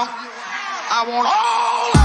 I want all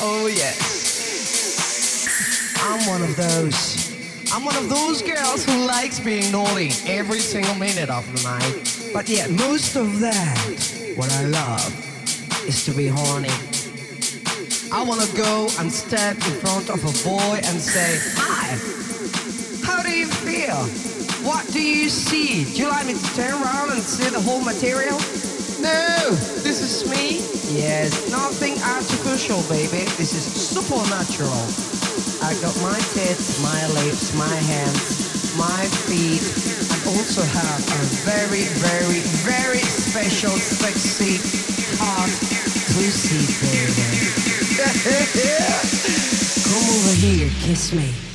oh yes. I'm one of those. I'm one of those girls who likes being naughty every single minute of the night. But yet most of that, what I love, is to be horny. I wanna go and stand in front of a boy and say, Hi, how do you feel? What do you see? Do you like me to turn around and see the whole material? No, this is me. Yes, nothing artificial, baby. This is supernatural. I got my tits, my lips, my hands, my feet, I also have a very, very, very special, sexy, hot pussy, baby. Come over here, kiss me.